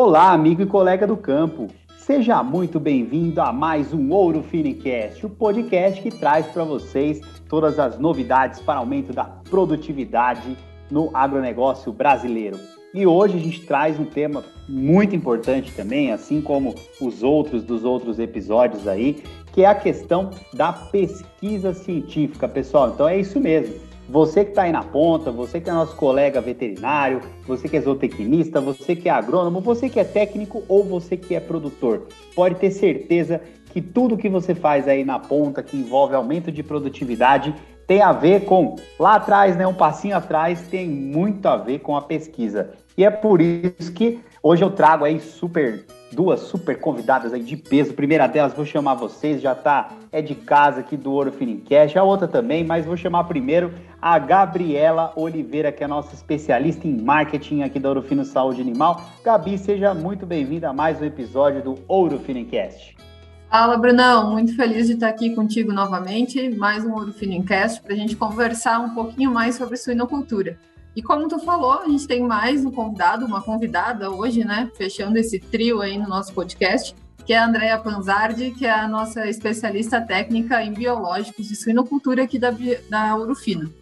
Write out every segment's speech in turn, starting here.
Olá, amigo e colega do campo. Seja muito bem-vindo a mais um Ouro Finicast, o podcast que traz para vocês todas as novidades para aumento da produtividade no agronegócio brasileiro. E hoje a gente traz um tema muito importante também, assim como os outros dos outros episódios aí, que é a questão da pesquisa científica, pessoal. Então é isso mesmo. Você que está aí na ponta, você que é nosso colega veterinário, você que é zootecnista, você que é agrônomo, você que é técnico ou você que é produtor, pode ter certeza que tudo que você faz aí na ponta, que envolve aumento de produtividade, tem a ver com lá atrás, né, um passinho atrás, tem muito a ver com a pesquisa. E é por isso que hoje eu trago aí super duas super convidadas aí de peso. Primeira delas vou chamar vocês, já tá é de casa aqui do Ouro Finincast, a outra também, mas vou chamar primeiro a Gabriela Oliveira, que é nossa especialista em marketing aqui da Ouro Fino Saúde Animal. Gabi, seja muito bem-vinda a mais um episódio do Ouro Finincast. Fala, Brunão, muito feliz de estar aqui contigo novamente, mais um Ouro Finincast, para a gente conversar um pouquinho mais sobre suinocultura. E como tu falou, a gente tem mais um convidado, uma convidada hoje, né? Fechando esse trio aí no nosso podcast, que é a Andrea Panzardi, que é a nossa especialista técnica em biológicos de suinocultura aqui da, da Urufino.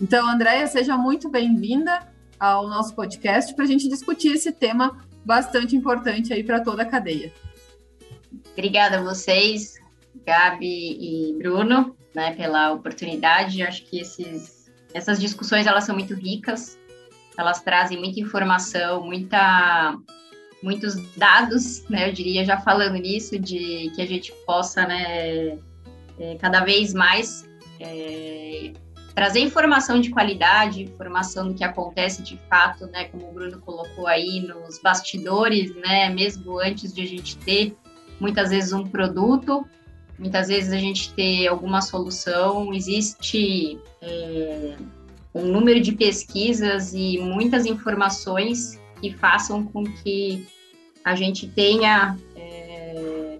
Então, Andrea, seja muito bem-vinda ao nosso podcast para a gente discutir esse tema bastante importante aí para toda a cadeia. Obrigada a vocês, Gabi e Bruno, né, pela oportunidade. Acho que esses essas discussões elas são muito ricas, elas trazem muita informação, muita, muitos dados, né? Eu diria já falando nisso de que a gente possa, né, é, cada vez mais é, trazer informação de qualidade, informação do que acontece de fato, né? Como o Bruno colocou aí nos bastidores, né? Mesmo antes de a gente ter muitas vezes um produto, muitas vezes a gente ter alguma solução, existe é, um número de pesquisas e muitas informações que façam com que a gente tenha é,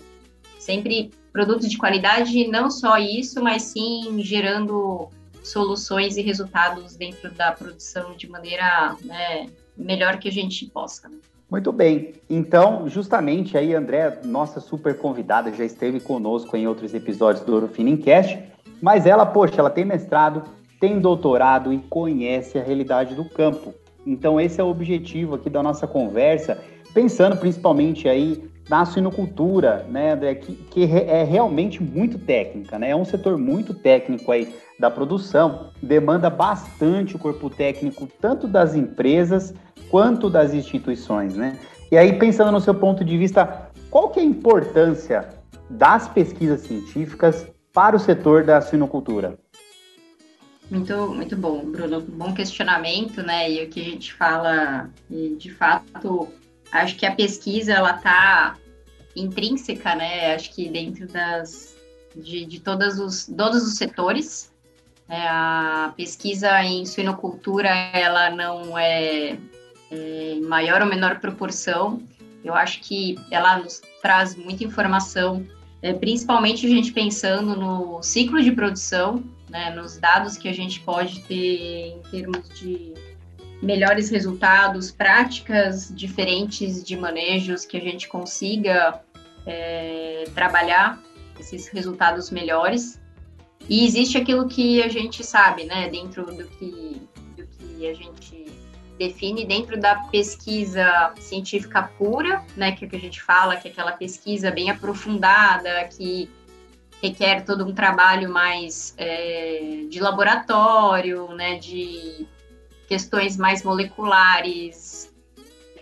sempre produtos de qualidade, não só isso, mas sim gerando soluções e resultados dentro da produção de maneira né, melhor que a gente possa. Muito bem. Então, justamente aí, André, nossa super convidada, já esteve conosco em outros episódios do Ouro Finincast, mas ela, poxa, ela tem mestrado, tem doutorado e conhece a realidade do campo. Então, esse é o objetivo aqui da nossa conversa, pensando principalmente aí na suinocultura, né, André, que, que é realmente muito técnica, né? É um setor muito técnico aí da produção, demanda bastante o corpo técnico, tanto das empresas quanto das instituições, né? E aí, pensando no seu ponto de vista, qual que é a importância das pesquisas científicas para o setor da suinocultura? Muito, muito bom, Bruno. Bom questionamento, né? E o que a gente fala, de fato, acho que a pesquisa ela está intrínseca, né? Acho que dentro das de, de todos os todos os setores, é, a pesquisa em suinocultura ela não é, em maior ou menor proporção. Eu acho que ela nos traz muita informação, é, principalmente a gente pensando no ciclo de produção, né, nos dados que a gente pode ter em termos de melhores resultados, práticas diferentes de manejos que a gente consiga é, trabalhar esses resultados melhores. E existe aquilo que a gente sabe, né, dentro do que, do que a gente define dentro da pesquisa científica pura, né, que, é que a gente fala, que é aquela pesquisa bem aprofundada, que requer todo um trabalho mais é, de laboratório, né, de questões mais moleculares.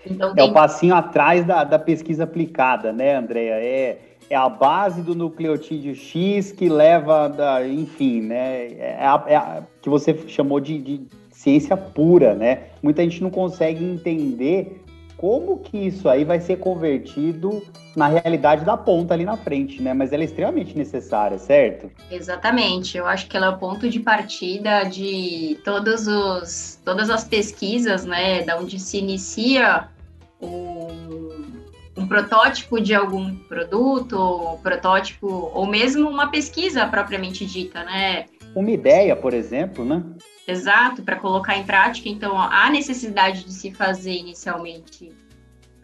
Então, tem... É o passinho atrás da, da pesquisa aplicada, né, Andréia? É, é a base do nucleotídeo X que leva, da, enfim, né, é a, é a, que você chamou de, de ciência pura, né? Muita gente não consegue entender como que isso aí vai ser convertido na realidade da ponta ali na frente, né? Mas ela é extremamente necessária, certo? Exatamente. Eu acho que ela é o ponto de partida de todos os, todas as pesquisas, né? Da onde se inicia um, um protótipo de algum produto, protótipo, ou mesmo uma pesquisa propriamente dita, né? Uma ideia, por exemplo, né? Exato, para colocar em prática. Então, há necessidade de se fazer inicialmente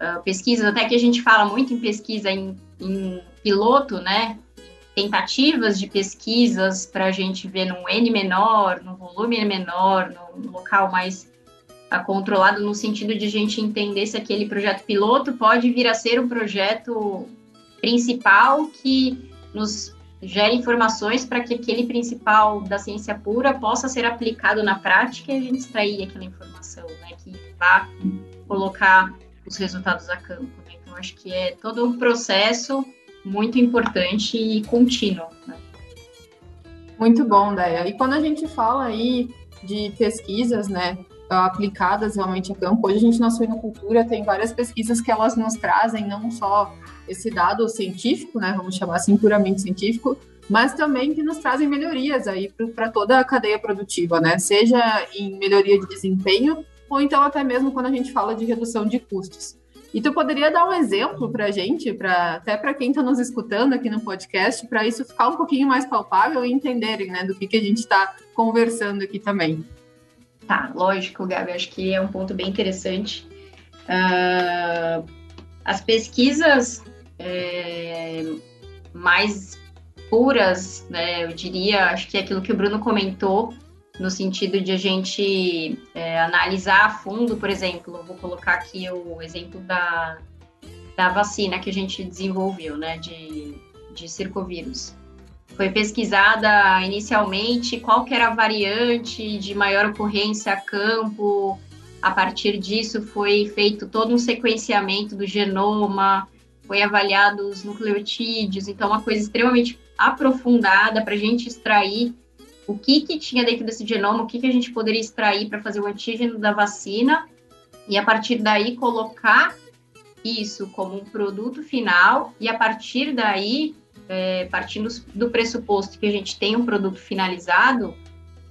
uh, pesquisas, até que a gente fala muito em pesquisa em, em piloto, né? Tentativas de pesquisas para a gente ver num N menor, no volume menor, no, no local mais uh, controlado, no sentido de a gente entender se aquele projeto piloto pode vir a ser um projeto principal que nos gere informações para que aquele principal da ciência pura possa ser aplicado na prática e a gente extrair aquela informação, né, que vá colocar os resultados a campo. Né? Então, acho que é todo um processo muito importante e contínuo. Né? Muito bom, Déia. E quando a gente fala aí de pesquisas, né, aplicadas realmente a campo, hoje a gente na suinocultura tem várias pesquisas que elas nos trazem não só esse dado científico, né, vamos chamar assim puramente científico, mas também que nos trazem melhorias aí para toda a cadeia produtiva, né, seja em melhoria de desempenho ou então até mesmo quando a gente fala de redução de custos. E tu poderia dar um exemplo para a gente, pra, até para quem está nos escutando aqui no podcast, para isso ficar um pouquinho mais palpável e entenderem né, do que, que a gente está conversando aqui também. Tá, lógico, Gabi, acho que é um ponto bem interessante. Uh, as pesquisas é, mais puras, né, eu diria, acho que é aquilo que o Bruno comentou, no sentido de a gente é, analisar a fundo, por exemplo, vou colocar aqui o exemplo da, da vacina que a gente desenvolveu, né, de, de circovírus. Foi pesquisada inicialmente qual era a variante de maior ocorrência a campo, a partir disso foi feito todo um sequenciamento do genoma, foi avaliado os nucleotídeos, então uma coisa extremamente aprofundada para a gente extrair o que, que tinha dentro desse genoma, o que, que a gente poderia extrair para fazer o antígeno da vacina, e a partir daí colocar isso como um produto final, e a partir daí, é, partindo do pressuposto que a gente tem um produto finalizado,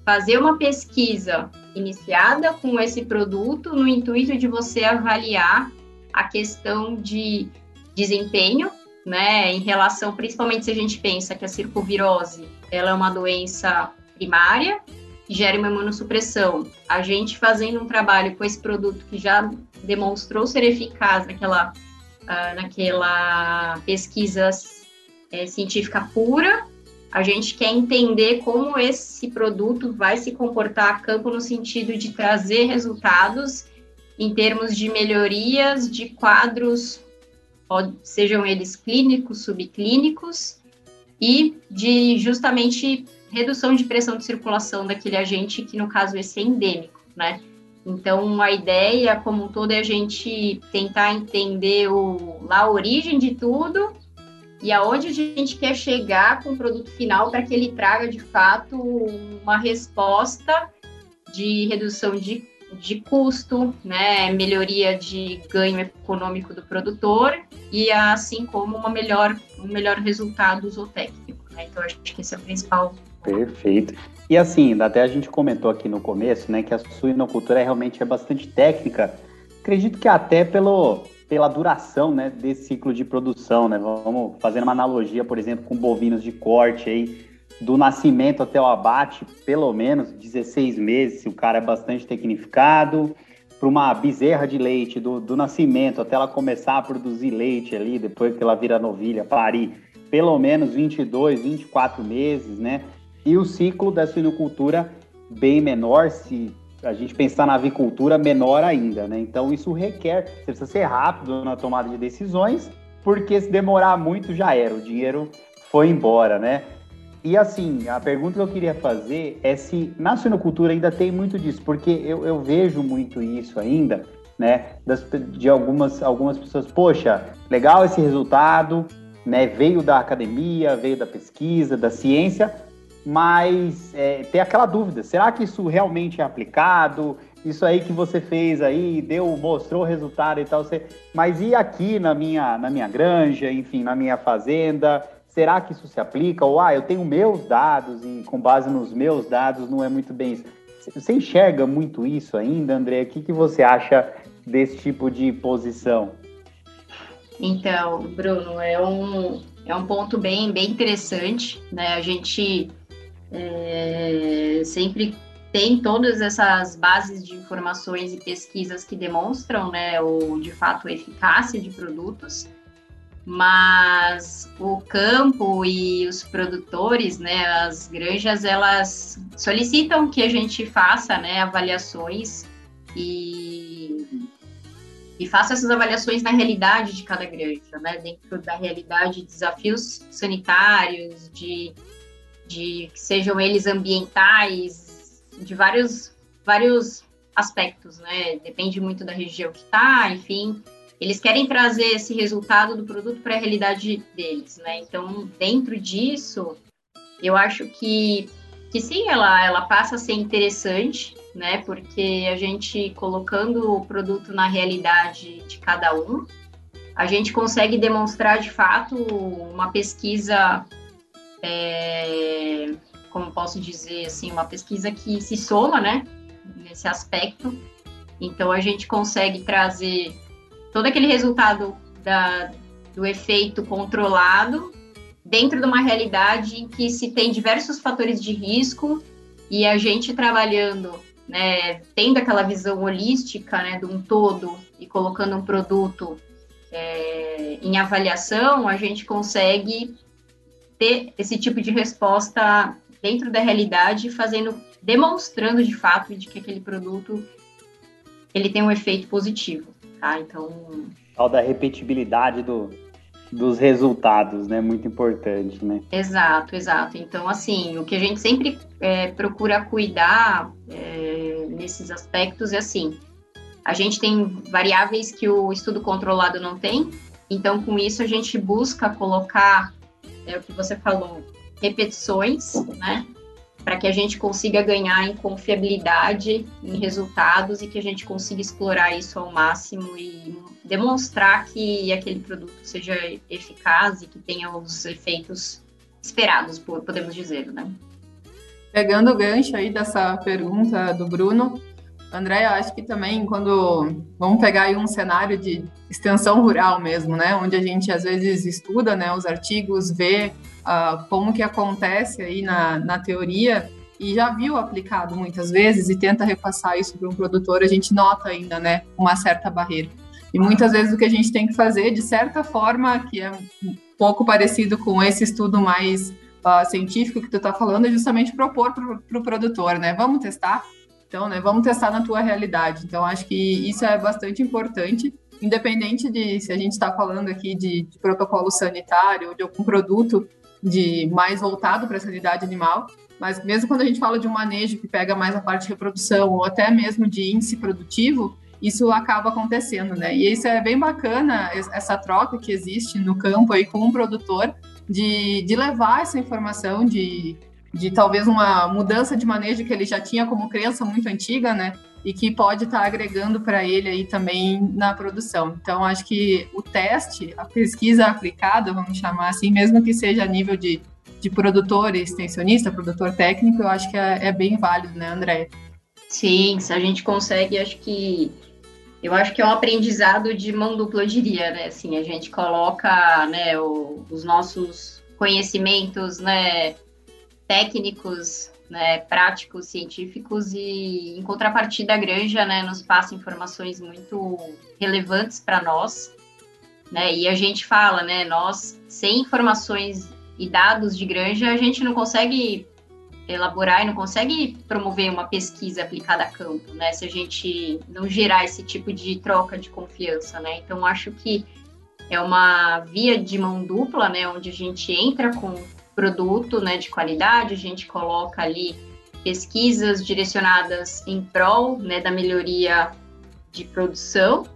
fazer uma pesquisa iniciada com esse produto no intuito de você avaliar a questão de desempenho, né, em relação, principalmente se a gente pensa que a circovirose, ela é uma doença primária, que gera uma imunossupressão. A gente fazendo um trabalho com esse produto que já demonstrou ser eficaz naquela, uh, naquela pesquisa é, científica pura, a gente quer entender como esse produto vai se comportar a campo no sentido de trazer resultados em termos de melhorias de quadros, sejam eles clínicos, subclínicos, e de justamente redução de pressão de circulação daquele agente, que no caso esse é endêmico, né? Então, a ideia como um todo é a gente tentar entender o, lá a origem de tudo e aonde a gente quer chegar com o produto final para que ele traga, de fato, uma resposta de redução de, de custo, né, melhoria de ganho econômico do produtor e assim como uma melhor, um melhor resultado zootécnico. Né? Então, acho que esse é o principal Perfeito. E assim, até a gente comentou aqui no começo, né, que a suinocultura realmente é bastante técnica. Acredito que até pelo, pela duração, né, desse ciclo de produção, né? Vamos fazer uma analogia, por exemplo, com bovinos de corte aí, do nascimento até o abate, pelo menos 16 meses, se o cara é bastante tecnificado. Para uma bezerra de leite, do, do nascimento até ela começar a produzir leite ali, depois que ela vira novilha, parir, pelo menos 22, 24 meses, né? E o ciclo da suinocultura bem menor, se a gente pensar na avicultura, menor ainda, né? Então isso requer, você precisa ser rápido na tomada de decisões, porque se demorar muito já era, o dinheiro foi embora, né? E assim, a pergunta que eu queria fazer é se na suinocultura ainda tem muito disso, porque eu, eu vejo muito isso ainda, né? Das, de algumas, algumas pessoas, poxa, legal esse resultado, né? Veio da academia, veio da pesquisa, da ciência, mas é, tem aquela dúvida: será que isso realmente é aplicado? Isso aí que você fez aí deu, mostrou o resultado e tal. Você... Mas e aqui na minha, na minha granja, enfim, na minha fazenda? Será que isso se aplica? Ou ah, eu tenho meus dados e com base nos meus dados não é muito bem isso. Você enxerga muito isso ainda, André? O que, que você acha desse tipo de posição? Então, Bruno, é um, é um ponto bem, bem interessante, né? A gente é, sempre tem todas essas bases de informações e pesquisas que demonstram, né, o, de fato, a eficácia de produtos, mas o campo e os produtores, né, as granjas, elas solicitam que a gente faça, né, avaliações e, e faça essas avaliações na realidade de cada granja, né, dentro da realidade de desafios sanitários, de, de sejam eles ambientais, de vários, vários aspectos, né? Depende muito da região que está, enfim. Eles querem trazer esse resultado do produto para a realidade deles, né? Então, dentro disso, eu acho que, que sim, ela, ela passa a ser interessante, né? Porque a gente colocando o produto na realidade de cada um, a gente consegue demonstrar de fato uma pesquisa é, como posso dizer, assim, uma pesquisa que se soma, né, nesse aspecto. Então, a gente consegue trazer todo aquele resultado da, do efeito controlado dentro de uma realidade em que se tem diversos fatores de risco e a gente trabalhando, né, tendo aquela visão holística, né, de um todo e colocando um produto é, em avaliação, a gente consegue ter esse tipo de resposta dentro da realidade, fazendo, demonstrando de fato de que aquele produto ele tem um efeito positivo, tá? Então, tal da repetibilidade do, dos resultados, né? Muito importante, né? Exato, exato. Então, assim, o que a gente sempre é, procura cuidar é, nesses aspectos é assim: a gente tem variáveis que o estudo controlado não tem, então, com isso, a gente busca colocar, é o que você falou, repetições, né? Para que a gente consiga ganhar em confiabilidade, em resultados e que a gente consiga explorar isso ao máximo e demonstrar que aquele produto seja eficaz e que tenha os efeitos esperados, podemos dizer, né? Pegando o gancho aí dessa pergunta do Bruno, André, eu acho que também quando vamos pegar aí um cenário de extensão rural mesmo, né, onde a gente às vezes estuda, né, os artigos, vê uh, como que acontece aí na, na teoria e já viu aplicado muitas vezes e tenta repassar isso para um produtor, a gente nota ainda, né, uma certa barreira. E muitas vezes o que a gente tem que fazer, de certa forma, que é um pouco parecido com esse estudo mais uh, científico que tu está falando, é justamente propor para o pro produtor, né? Vamos testar, então, né, vamos testar na tua realidade. Então, acho que isso é bastante importante, independente de se a gente está falando aqui de, de, protocolo sanitário ou de algum produto de mais voltado para a sanidade animal, mas mesmo quando a gente fala de um manejo que pega mais a parte de reprodução ou até mesmo de índice produtivo, isso acaba acontecendo, né? E isso é bem bacana, essa troca que existe no campo aí com o um produtor, de, de levar essa informação de de talvez uma mudança de manejo que ele já tinha como crença muito antiga, né? E que pode estar tá agregando para ele aí também na produção. Então, acho que o teste, a pesquisa aplicada, vamos chamar assim, mesmo que seja a nível de, de produtor extensionista, produtor técnico, eu acho que é, é bem válido, né, André? Sim, se a gente consegue, acho que eu acho que é um aprendizado de mão dupla, eu diria, né? Assim, a gente coloca, né, o, os nossos conhecimentos, né, técnicos, né, práticos, científicos e em contrapartida a Granja, né, nos passa informações muito relevantes para nós, né, e a gente fala, né, nós sem informações e dados de Granja a gente não consegue elaborar e não consegue promover uma pesquisa aplicada a campo, né, se a gente não gerar esse tipo de troca de confiança, né, então acho que é uma via de mão dupla, né, onde a gente entra com produto né, de qualidade, a gente coloca ali pesquisas direcionadas em prol né, da melhoria de produção.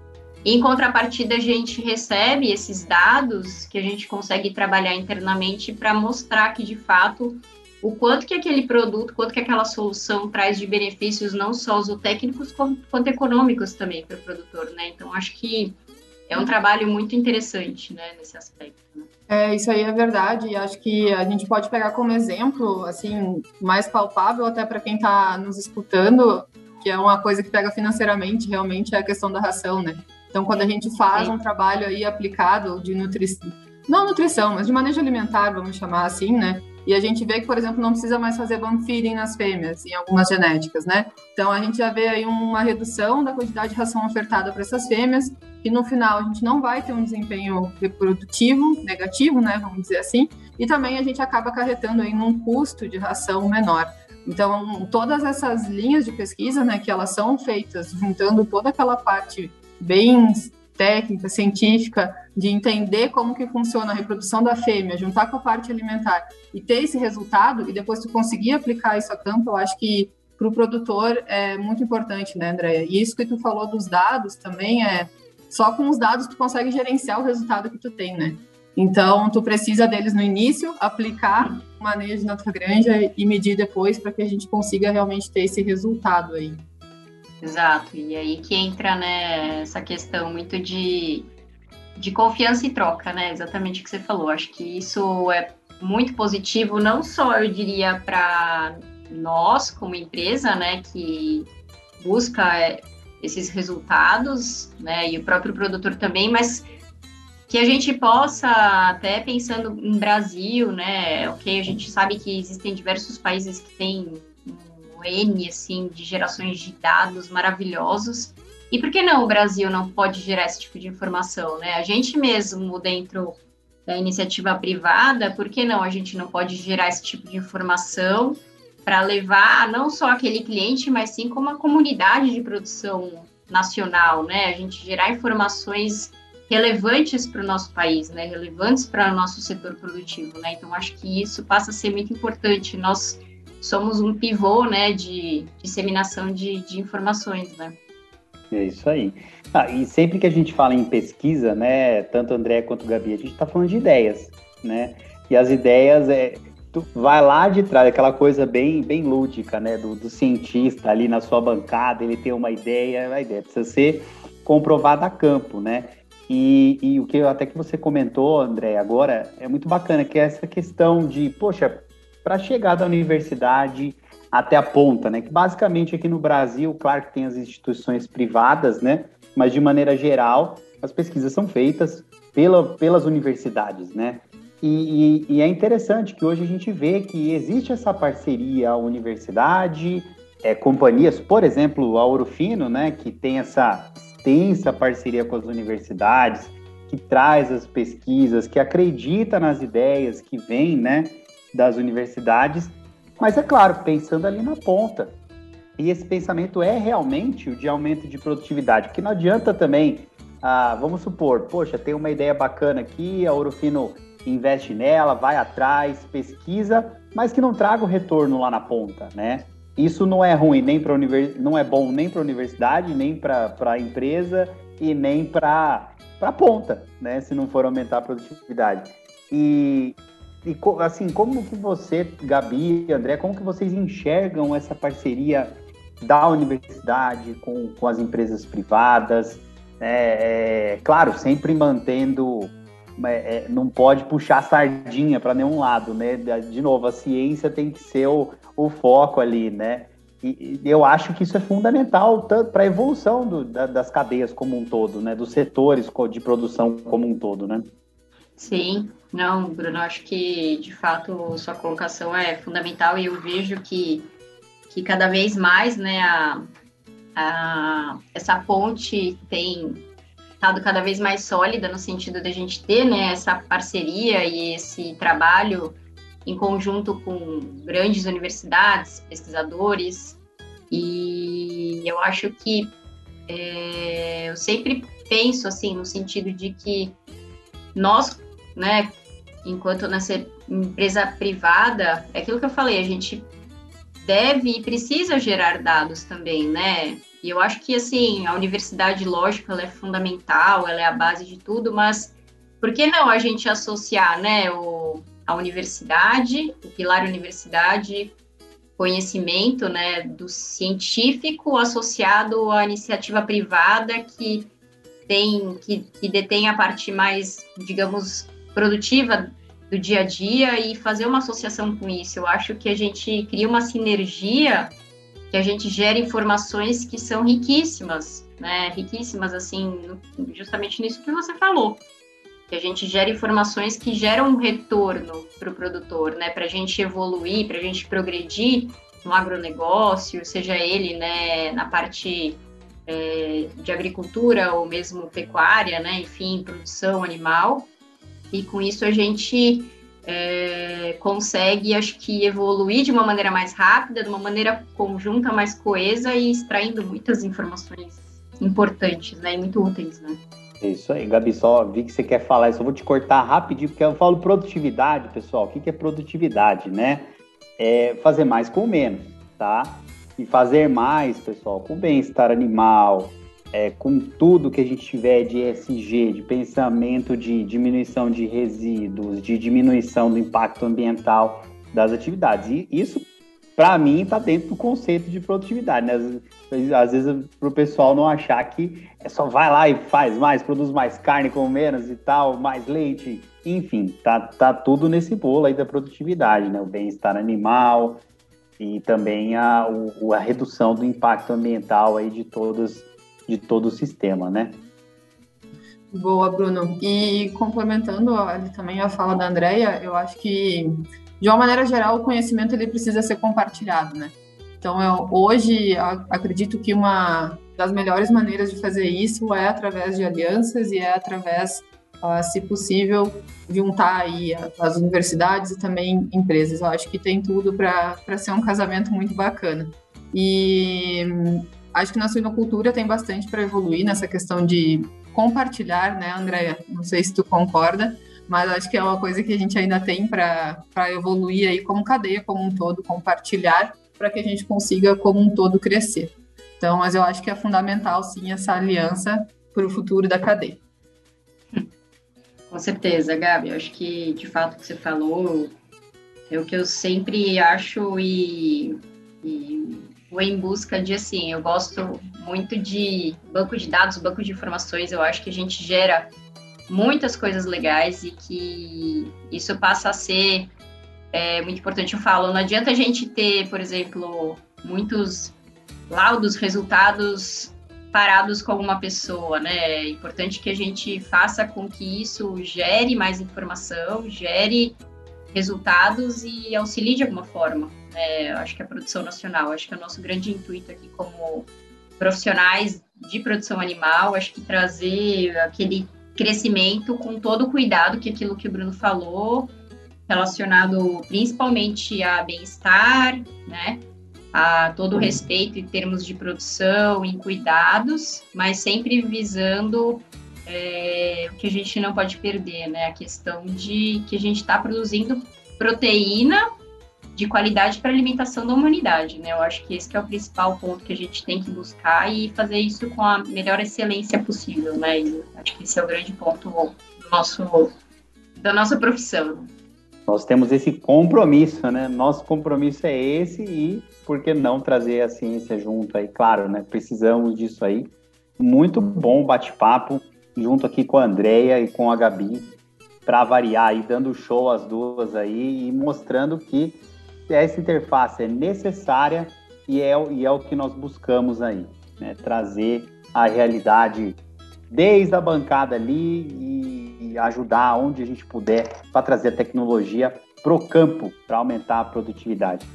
E, em contrapartida, a gente recebe esses dados que a gente consegue trabalhar internamente para mostrar que, de fato, o quanto que aquele produto, quanto que aquela solução traz de benefícios não só zootécnicos, quanto econômicos também para o produtor, né? Então, acho que é um trabalho muito interessante, né, nesse aspecto. Né? É, isso aí é verdade. E acho que a gente pode pegar como exemplo, assim, mais palpável até para quem está nos escutando, que é uma coisa que pega financeiramente, realmente, é a questão da ração, né? Então, quando a gente faz Sim. um trabalho aí aplicado de nutrição, não nutrição, mas de manejo alimentar, vamos chamar assim, né? E a gente vê que, por exemplo, não precisa mais fazer bump feeding nas fêmeas, em algumas genéticas, né? Então, a gente já vê aí uma redução da quantidade de ração ofertada para essas fêmeas, e no final a gente não vai ter um desempenho reprodutivo negativo, né? Vamos dizer assim, e também a gente acaba acarretando aí num custo de ração menor. Então, todas essas linhas de pesquisa, né, que elas são feitas juntando toda aquela parte bem técnica, científica, de entender como que funciona a reprodução da fêmea, juntar com a parte alimentar e ter esse resultado, e depois tu conseguir aplicar isso a campo, eu acho que para o produtor é muito importante, né, Andréia? E isso que tu falou dos dados também é só com os dados tu consegue gerenciar o resultado que tu tem, né? Então, tu precisa deles no início, aplicar o manejo na tua granja e medir depois para que a gente consiga realmente ter esse resultado aí. Exato, e aí que entra né, essa questão muito de, de confiança e troca, né? Exatamente o que você falou. Acho que isso é muito positivo, não só eu diria para nós como empresa, né, que busca esses resultados, né, e o próprio produtor também, mas que a gente possa, até pensando em Brasil, né, ok, a gente sabe que existem diversos países que têm N, assim, de gerações de dados maravilhosos. E por que não o Brasil não pode gerar esse tipo de informação, né? A gente mesmo, dentro da iniciativa privada, por que não a gente não pode gerar esse tipo de informação para levar não só aquele cliente, mas sim como a comunidade de produção nacional, né? A gente gerar informações relevantes para o nosso país, né? Relevantes para o nosso setor produtivo, né? Então acho que isso passa a ser muito importante. Nós somos um pivô né, de disseminação de, de informações. Né? É isso aí. Ah, e sempre que a gente fala em pesquisa, né, tanto André quanto Gabi, a gente está falando de ideias, né? E as ideias é vai lá de trás, aquela coisa bem, bem lúdica, né, do, do cientista ali na sua bancada, ele tem uma ideia, a ideia precisa ser comprovada a campo, né? E, e o que até que você comentou, André, agora é muito bacana, que é essa questão de, poxa, para chegar da universidade até a ponta, né? Que basicamente aqui no Brasil, claro que tem as instituições privadas, né? Mas de maneira geral, as pesquisas são feitas pela, pelas universidades, né? E, e, e, é interessante que hoje a gente vê que existe essa parceria universidade, é, companhias, por exemplo, a Ouro Fino, né? Que tem essa extensa parceria com as universidades, que traz as pesquisas, que acredita nas ideias que vêm, né? Das universidades, mas é claro, pensando ali na ponta. E esse pensamento é realmente o de aumento de produtividade, porque não adianta também, ah, vamos supor, poxa, tem uma ideia bacana aqui, a Ourofino investe nela, vai atrás, pesquisa, mas que não traga o retorno lá na ponta, né? Isso não é ruim nem para univers... não é bom nem para a universidade, nem para a empresa e nem para a ponta, né? Se não for aumentar a produtividade. E, e assim, como que você, Gabi, André, como que vocês enxergam essa parceria da universidade com, com as empresas privadas? É, é, claro, sempre mantendo, é, é não pode puxar sardinha para nenhum lado, né? De novo, a ciência tem que ser o, o foco ali, né? E, e eu acho que isso é fundamental para a evolução do, da, das cadeias como um todo, né? Dos setores de produção como um todo, né? Sim, não, Bruno, acho que de fato sua colocação é fundamental e eu vejo que, que cada vez mais né, a, a, essa ponte tem estado cada vez mais sólida no sentido de a gente ter né, essa parceria e esse trabalho em conjunto com grandes universidades, pesquisadores, e eu acho que é, eu sempre penso assim no sentido de que nós, né, enquanto nessa empresa privada, é aquilo que eu falei, a gente deve e precisa gerar dados também, né? E eu acho que, assim, a universidade, lógico, ela é fundamental, ela é a base de tudo, mas por que não a gente associar, né, o, a universidade, o pilar universidade, conhecimento, né, do científico associado à iniciativa privada que tem, que, que detém a parte mais, digamos, produtiva do dia a dia e fazer uma associação com isso. Eu acho que a gente cria uma sinergia, que a gente gera informações que são riquíssimas, né? Riquíssimas, assim, justamente nisso que você falou. que a gente gera informações que geram um retorno para o produtor, né? Para a gente evoluir, para a gente progredir no agronegócio, seja ele né, na parte é, de agricultura ou mesmo pecuária, né? Enfim, produção animal. E com isso a gente é, consegue, acho que, evoluir de uma maneira mais rápida, de uma maneira conjunta, mais coesa e extraindo muitas informações importantes, né? E muito úteis, né? É isso aí, Gabi, só vi que você quer falar. Eu vou te cortar rapidinho, porque eu falo produtividade, pessoal. O que é produtividade, né? É fazer mais com menos, tá? E fazer mais, pessoal, com bem-estar animal, é, com tudo que a gente tiver de ESG, de pensamento de diminuição de resíduos, de diminuição do impacto ambiental das atividades. E isso, para mim, está dentro do conceito de produtividade. Né? Às, às vezes, para o pessoal não achar que é só vai lá e faz mais, produz mais carne com menos e tal, mais leite. Enfim, tá, tá tudo nesse bolo aí da produtividade, né? O bem-estar animal e também a, o, a redução do impacto ambiental aí de todas de todo o sistema, né? Boa, Bruno. E complementando ali também a fala da Andrea, eu acho que de uma maneira geral o conhecimento ele precisa ser compartilhado, né? Então eu hoje acredito que uma das melhores maneiras de fazer isso é através de alianças e é através, uh, se possível, juntar aí as universidades e também empresas. Eu acho que tem tudo para ser um casamento muito bacana. E acho que na suinocultura tem bastante para evoluir nessa questão de compartilhar, né, Andréia? Não sei se tu concorda, mas acho que é uma coisa que a gente ainda tem para evoluir aí como cadeia como um todo, compartilhar para que a gente consiga como um todo crescer. Então, mas eu acho que é fundamental sim essa aliança para o futuro da cadeia. Com certeza, Gabi. Eu acho que de fato o que você falou é o que eu sempre acho e, e vou em busca de assim, eu gosto muito de banco de dados, banco de informações, eu acho que a gente gera muitas coisas legais e que isso passa a ser é, muito importante. Eu falo, não adianta a gente ter, por exemplo, muitos laudos, resultados parados com uma pessoa, né? É importante que a gente faça com que isso gere mais informação, gere resultados e auxilie de alguma forma é, acho que a produção nacional. Acho que é o nosso grande intuito aqui como profissionais de produção animal, acho que trazer aquele crescimento com todo o cuidado que aquilo que o Bruno falou, relacionado principalmente a bem-estar, né? A todo o respeito em termos de produção e cuidados, mas sempre visando é, que a gente não pode perder, né? A questão de que a gente está produzindo proteína de qualidade para a alimentação da humanidade, né? Eu acho que esse que é o principal ponto que a gente tem que buscar e fazer isso com a melhor excelência possível, né? E acho que esse é o grande ponto do nosso, da nossa profissão. Nós temos esse compromisso, né? Nosso compromisso é esse e por que não trazer a ciência junto aí? Claro, né? Precisamos disso aí. Muito bom bate-papo junto aqui com a Andrea e com a Gabi para variar aí, dando show às duas aí e mostrando que essa interface é necessária e é, e é o que nós buscamos aí, né? trazer a realidade desde a bancada ali e, e ajudar onde a gente puder para trazer a tecnologia para o campo, para aumentar a produtividade.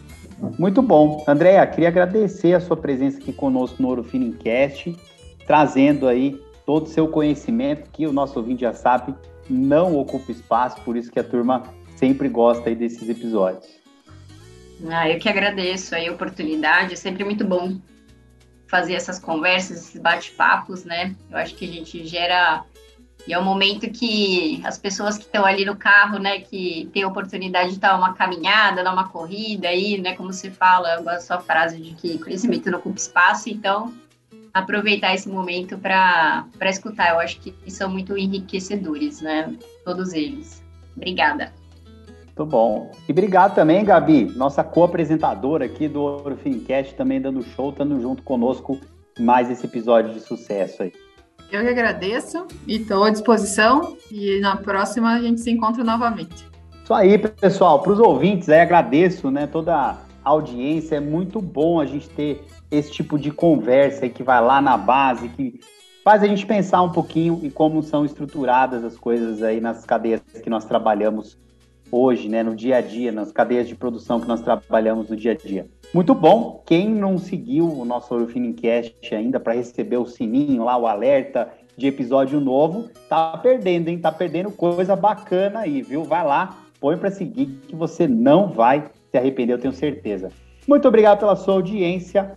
Muito bom. Andréa, queria agradecer a sua presença aqui conosco no Ouro Finincast, trazendo aí todo o seu conhecimento, que o nosso ouvinte já sabe, não ocupa espaço, por isso que a turma sempre gosta desses episódios. Ah, eu que agradeço aí a oportunidade, é sempre muito bom fazer essas conversas, esses bate-papos, né? Eu acho que a gente gera e é um momento que as pessoas que estão ali no carro, né, que tem a oportunidade de dar uma caminhada, dar uma corrida aí, né, como se fala, da sua frase de que conhecimento não ocupa espaço, então aproveitar esse momento para escutar, eu acho que são muito enriquecedores, né, todos eles. Obrigada. Muito bom. E obrigado também, Gabi, nossa co-apresentadora aqui do Ouro Fincast, também dando show, estando junto conosco mais esse episódio de sucesso aí. Eu que agradeço e estou à disposição. E na próxima a gente se encontra novamente. Isso aí, pessoal. Para os ouvintes, aí, agradeço né, toda a audiência. É muito bom a gente ter esse tipo de conversa que vai lá na base, que faz a gente pensar um pouquinho em como são estruturadas as coisas aí nas cadeias que nós trabalhamos hoje, né, no dia a dia, nas cadeias de produção que nós trabalhamos no dia a dia. Muito bom. Quem não seguiu o nosso Ouro ainda para receber o sininho lá, o alerta de episódio novo, tá perdendo, hein? Tá perdendo coisa bacana aí, viu? Vai lá, põe para seguir que você não vai se arrepender, eu tenho certeza. Muito obrigado pela sua audiência